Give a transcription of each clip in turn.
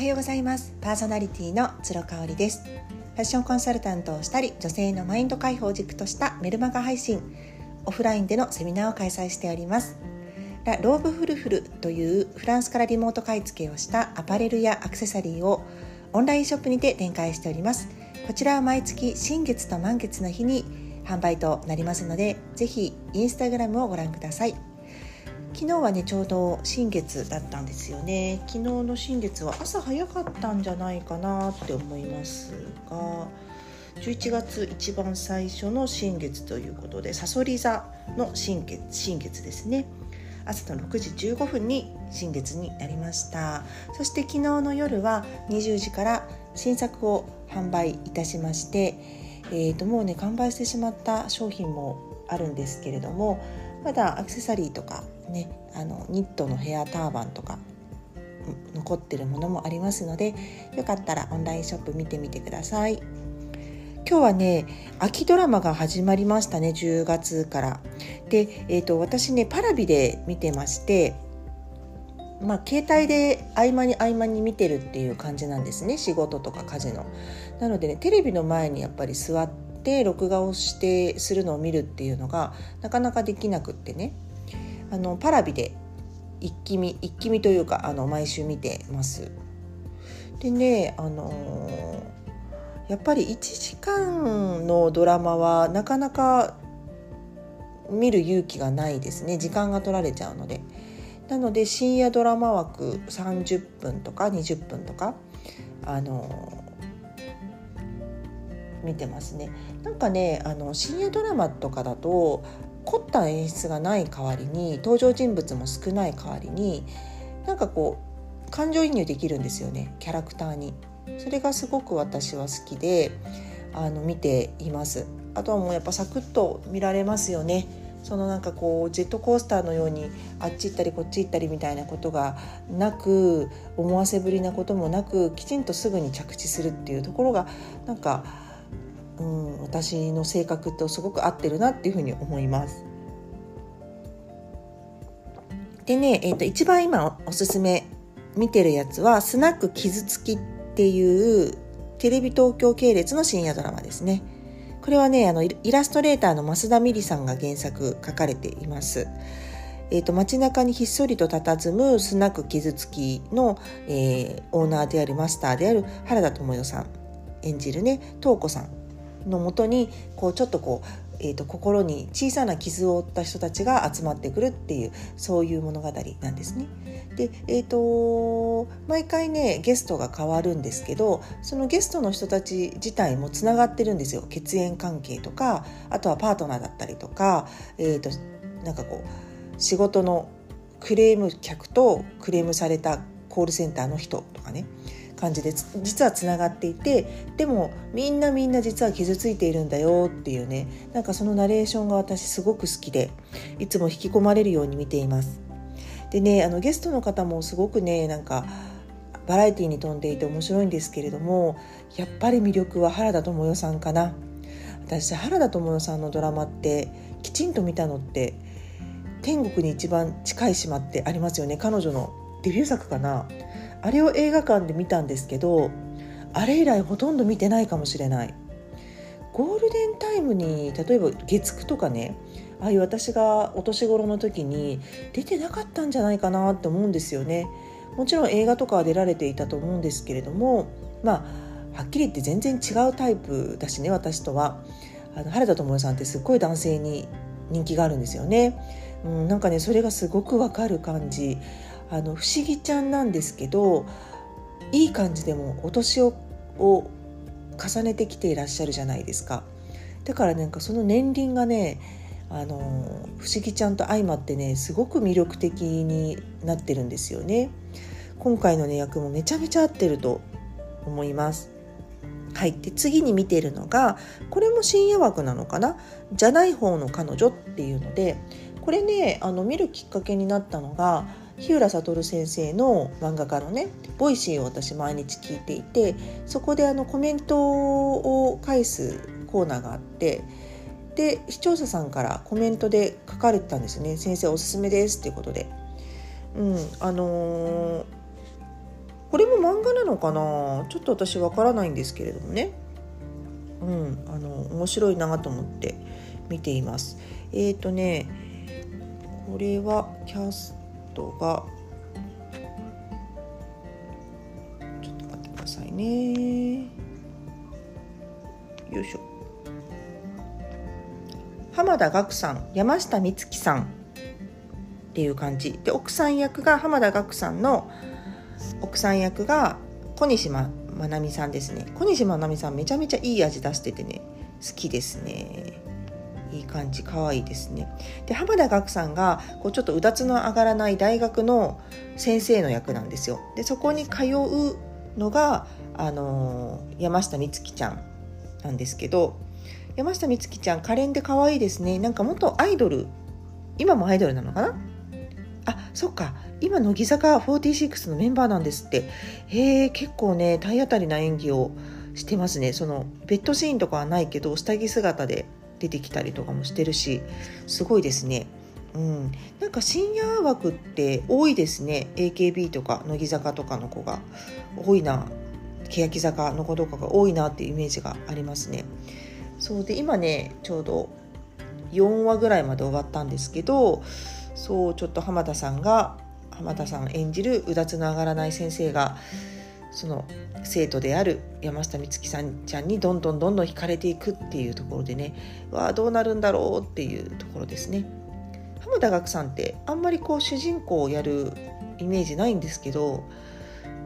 はようございます。パーソナリティの鶴香織です。ファッションコンサルタントをしたり女性のマインド解放軸としたメルマガ配信オフラインでのセミナーを開催しております。ラ・ローブフルフルというフランスからリモート買い付けをしたアパレルやアクセサリーをオンラインショップにて展開しております。こちらは毎月新月と満月の日に販売となりますのでぜひインスタグラムをご覧ください。昨日はねちょうど新月だったんですよね。昨日の新月は朝早かったんじゃないかなって思いますが11月一番最初の新月ということでさそり座の新月新月ですね。朝の6時15分に新月になりました。そして昨日の夜は20時から新作を販売いたしまして、えー、ともうね完売してしまった商品もあるんですけれどもまだアクセサリーとかねあのニットのヘアターバンとか残ってるものもありますのでよかったらオンラインショップ見てみてください。今日はね秋ドラマが始まりましたね10月から。で、えーと、私ねパラビで見てましてまあ携帯で合間に合間に見てるっていう感じなんですね仕事とか家事の。なのでねテレビの前にやっぱり座って録画をしてするのを見るっていうのがなかなかできなくってね。あのパラビで一気見一気見というかあの毎週見てます。でねあのー、やっぱり1時間のドラマはなかなか見る勇気がないですね時間が取られちゃうので。なので深夜ドラマ枠30分とか20分とかあのー、見てますね。なんかねあの深夜ドラマとかだと凝った演出がない代わりに登場人物も少ない代わりになんかこう感情移入できるんですよねキャラクターに。それがすごく私は好きであの見ています。あとはもうやっぱサクッと見られますよね。そのなんかこうジェットコースターのようにあっち行ったりこっち行ったりみたいなことがなく思わせぶりなこともなくきちんとすぐに着地するっていうところがなんかうん、私の性格とすごく合ってるなっていうふうに思います。でね、えー、と一番今おすすめ見てるやつは「スナック傷つき」っていうテレビ東京系列の深夜ドラマですね。これはねあのイラストレーターの増田美里さんが原作書かれています。えーと、街中にひっそりと佇むスナック傷つきの、えー、オーナーであるマスターである原田知世さん演じるね東子さんのもとにこうちょっとこう、えーと、心に小さな傷を負った人たちが集まってくるっていうそういう物語なんですね。で、えーと、毎回ねゲストが変わるんですけどそのゲストの人たち自体もつながってるんですよ血縁関係とかあとはパートナーだったりとか、えーとなんかこう仕事のクレーム客とクレームされたコールセンターの人とかね感じで実はつながっていてでもみんなみんな実は傷ついているんだよっていうね。なんかそのナレーションが私すごく好きでいつも引き込まれるように見ています。でねあのゲストの方もすごくねなんかバラエティに富んでいて面白いんですけれどもやっぱり魅力は原田知世さんかな。私原田知世さんのドラマってきちんと見たのって天国に一番近い島ってありますよね。彼女のデビュー作かな。あれを映画館で見たんですけどあれ以来ほとんど見てないかもしれない。ゴールデンタイムに例えば月9とかねああいう私がお年頃の時に出てなかったんじゃないかなって思うんですよね。もちろん映画とかは出られていたと思うんですけれどもまあはっきり言って全然違うタイプだしね私とは。あの原田知世さんってすっごい男性に人気があるんですよね、うん、なんかねそれがすごくわかる感じ。あの不思議ちゃんなんですけどいい感じでもお年をを重ねてきていらっしゃるじゃないですか。だからなんかその年輪がねあの不思議ちゃんと相まってねすごく魅力的になってるんですよね。今回のね役もめちゃめちゃ合ってると思います。はい、で次に見てるのがこれも深夜枠なのかな？じゃない方の彼女っていうのでこれねあの見るきっかけになったのがひうらさとる先生の漫画家のね Voicy を私毎日聞いていてそこであのコメントを返すコーナーがあってで視聴者さんからコメントで書かれてたんですよね「先生おすすめです」っていうことで。うんあのー、これも漫画なのかな？ちょっと私わからないんですけれどもね。うんあの面白いなと思って見ています。えっ、ー、とねこれはキャストが。ちょっと待ってくださいね。よいしょ。浜田岳さん山下美月さん。っていう感じ。で奥さん役が浜田岳さんの奥さん役が小西まなみさんですね。小西まなみさんめちゃめちゃいい味出しててね。好きですね。いい感じ可愛いですね。で浜田岳さんがこうちょっとうだつの上がらない大学の先生の役なんですよ。でそこに通うのがあのー、山下美月ちゃんなんですけど山下美月ちゃん可憐で可愛いですね。なんか元アイドル今もアイドルなのかな？あそっか。今乃木坂46のメンバーなんですって。へえ結構ね体当たりな演技をしてますね。そのベッドシーンとかはないけど下着姿で。出てきたりとかもしてるしすごいですね。うん、なんか深夜枠って多いですね。AKB とか乃木坂とかの子が。多いな。欅坂の子とかが多いなっていうイメージがありますね。そうで今ねちょうど4話ぐらいまで終わったんですけどそうちょっと浜田さんが浜田さん演じるうだつの上がらない先生がその生徒である山下美月さんちゃんにどんどんどんどん惹かれていくっていうところでねわあどうなるんだろうっていうところですね。浜田岳さんってあんまりこう主人公をやるイメージないんですけど、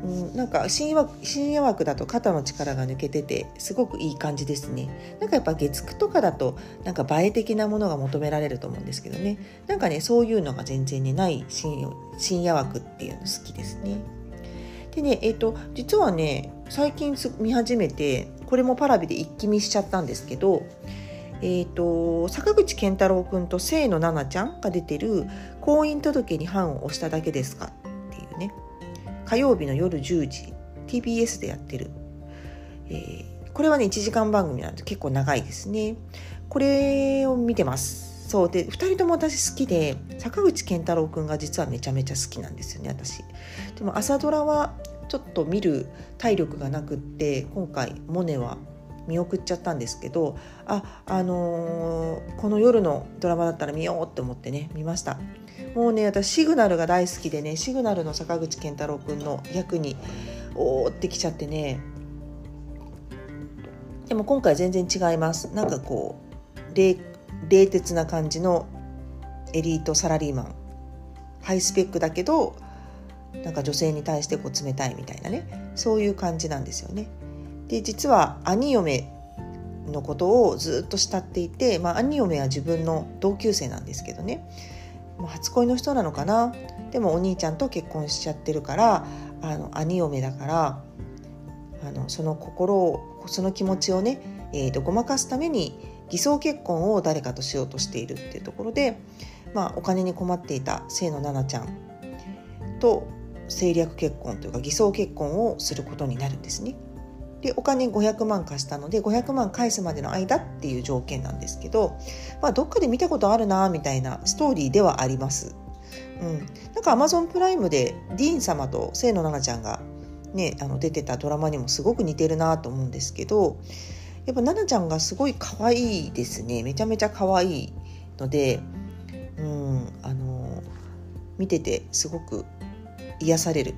うん、なんか深夜深夜枠だと肩の力が抜けててすごくいい感じですねなんかやっぱ月9とかだとなんか映え的なものが求められると思うんですけどねなんかねそういうのが全然ねない深夜枠っていうの好きですね。でね、えっ、ー、と、実はね、最近見始めて、これもパラビで一気見しちゃったんですけど、えっ、ー、と、坂口健太郎君と清野奈々ちゃんが出てる婚姻届に判を押しただけですかっていうね、火曜日の夜10時、TBS でやってる。えー、これはね、1時間番組なんで結構長いですね。これを見てます。そうで2人とも私好きで坂口健太郎君が実はめちゃめちゃ好きなんですよね私。でも朝ドラはちょっと見る体力がなくって今回モネは見送っちゃったんですけどああのー、この夜のドラマだったら見ようって思ってね見ました。もうね私シグナルが大好きでねシグナルの坂口健太郎君の役におーってきちゃってね。でも今回全然違います。なんかこう冷徹な感じのエリートサラリーマン。ハイスペックだけどなんか女性に対してこう冷たいみたいなね。そういう感じなんですよね。で実は兄嫁のことをずっと慕っていて、まあ、兄嫁は自分の同級生なんですけどね。初恋の人なのかな。でもお兄ちゃんと結婚しちゃってるからあの兄嫁だからあのその心をその気持ちをね、えーと、ごまかすために偽装結婚を誰かとしようとしているっていうところで、まあ、お金に困っていた清野奈々ちゃんと政略結婚というか偽装結婚をすることになるんですね。でお金500万貸したので500万返すまでの間っていう条件なんですけど、まあ、どっかで見たことあるなみたいなストーリーではあります。うん、なんかアマゾンプライムでディーン様と清野奈々ちゃんが、ね、あの出てたドラマにもすごく似てるなと思うんですけどやっぱ奈々ちゃんがすごい可愛いですね。めちゃめちゃ可愛いので、うん、あの見ててすごく癒される。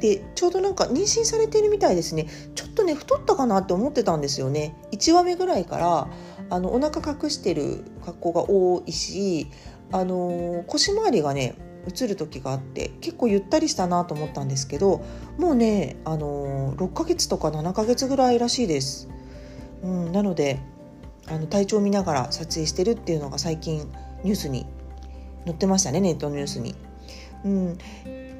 でちょうどなんか妊娠されてるみたいですね。ちょっとね太ったかなって思ってたんですよね。1話目ぐらいからあのお腹隠してる格好が多いしあの腰回りがね映る時があって結構ゆったりしたなと思ったんですけどもうねあの6ヶ月とか7ヶ月ぐらいらしいです、うん、なのであの体調を見ながら撮影してるっていうのが最近ニュースに載ってましたねネットニュースに。うん、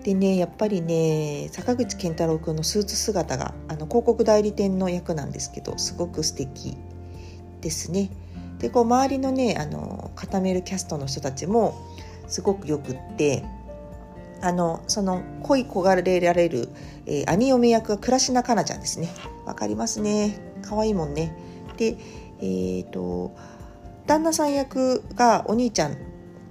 でねやっぱりね坂口健太郎君のスーツ姿があの広告代理店の役なんですけどすごく素敵ですね。でこう周りのねあの固めるキャストの人たちもすごくよくってあのその恋焦がれられる、えー、兄嫁役が倉科香菜ちゃんですねわかりますね可愛いもんね。でえっ、ー、と旦那さん役がお兄ちゃん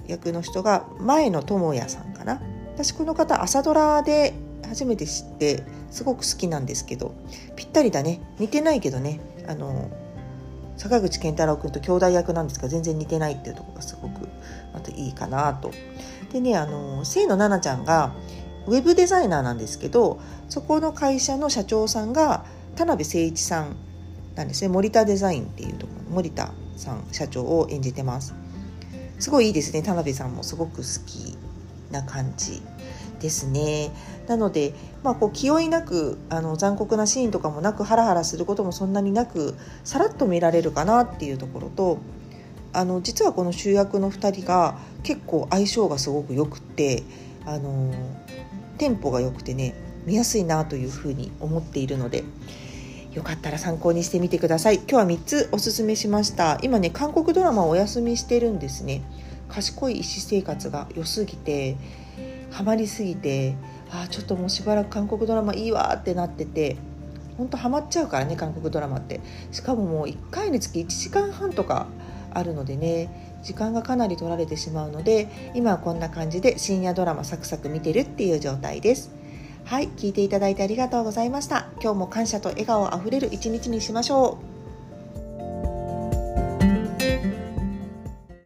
役の人が前野智也さんかな。私この方朝ドラで初めて知ってすごく好きなんですけどぴったりだね。似てないけどね。あの坂口健太郎君と兄弟役なんですが全然似てないっていうとこがすごくまたいいかなと。でねあの清野奈々ちゃんがウェブデザイナーなんですけどそこの会社の社長さんが田辺誠一さんなんですね。森田デザインっていうところ。森田さん社長を演じてます。すごいいいですね。田辺さんもすごく好きな感じですね。なので、まあ、こう気負いなくあの残酷なシーンとかもなくハラハラすることもそんなになくさらっと見られるかなっていうところとあの実はこの主役の2人が結構相性がすごくよくってあのテンポが良くてね見やすいなというふうに思っているのでよかったら参考にしてみてください。今日は3つおすすめしました。今ね韓国ドラマをお休みしてるんですね。賢い医師生活が良すぎてハマりすぎてあちょっともうしばらく韓国ドラマいいわってなっててほんとハマっちゃうからね韓国ドラマって。しかももう1回につき1時間半とかあるのでね時間がかなり取られてしまうので今はこんな感じで深夜ドラマサクサク見てるっていう状態です。はい聞いていただいてありがとうございました。今日も感謝と笑顔あふれる一日にしましょう。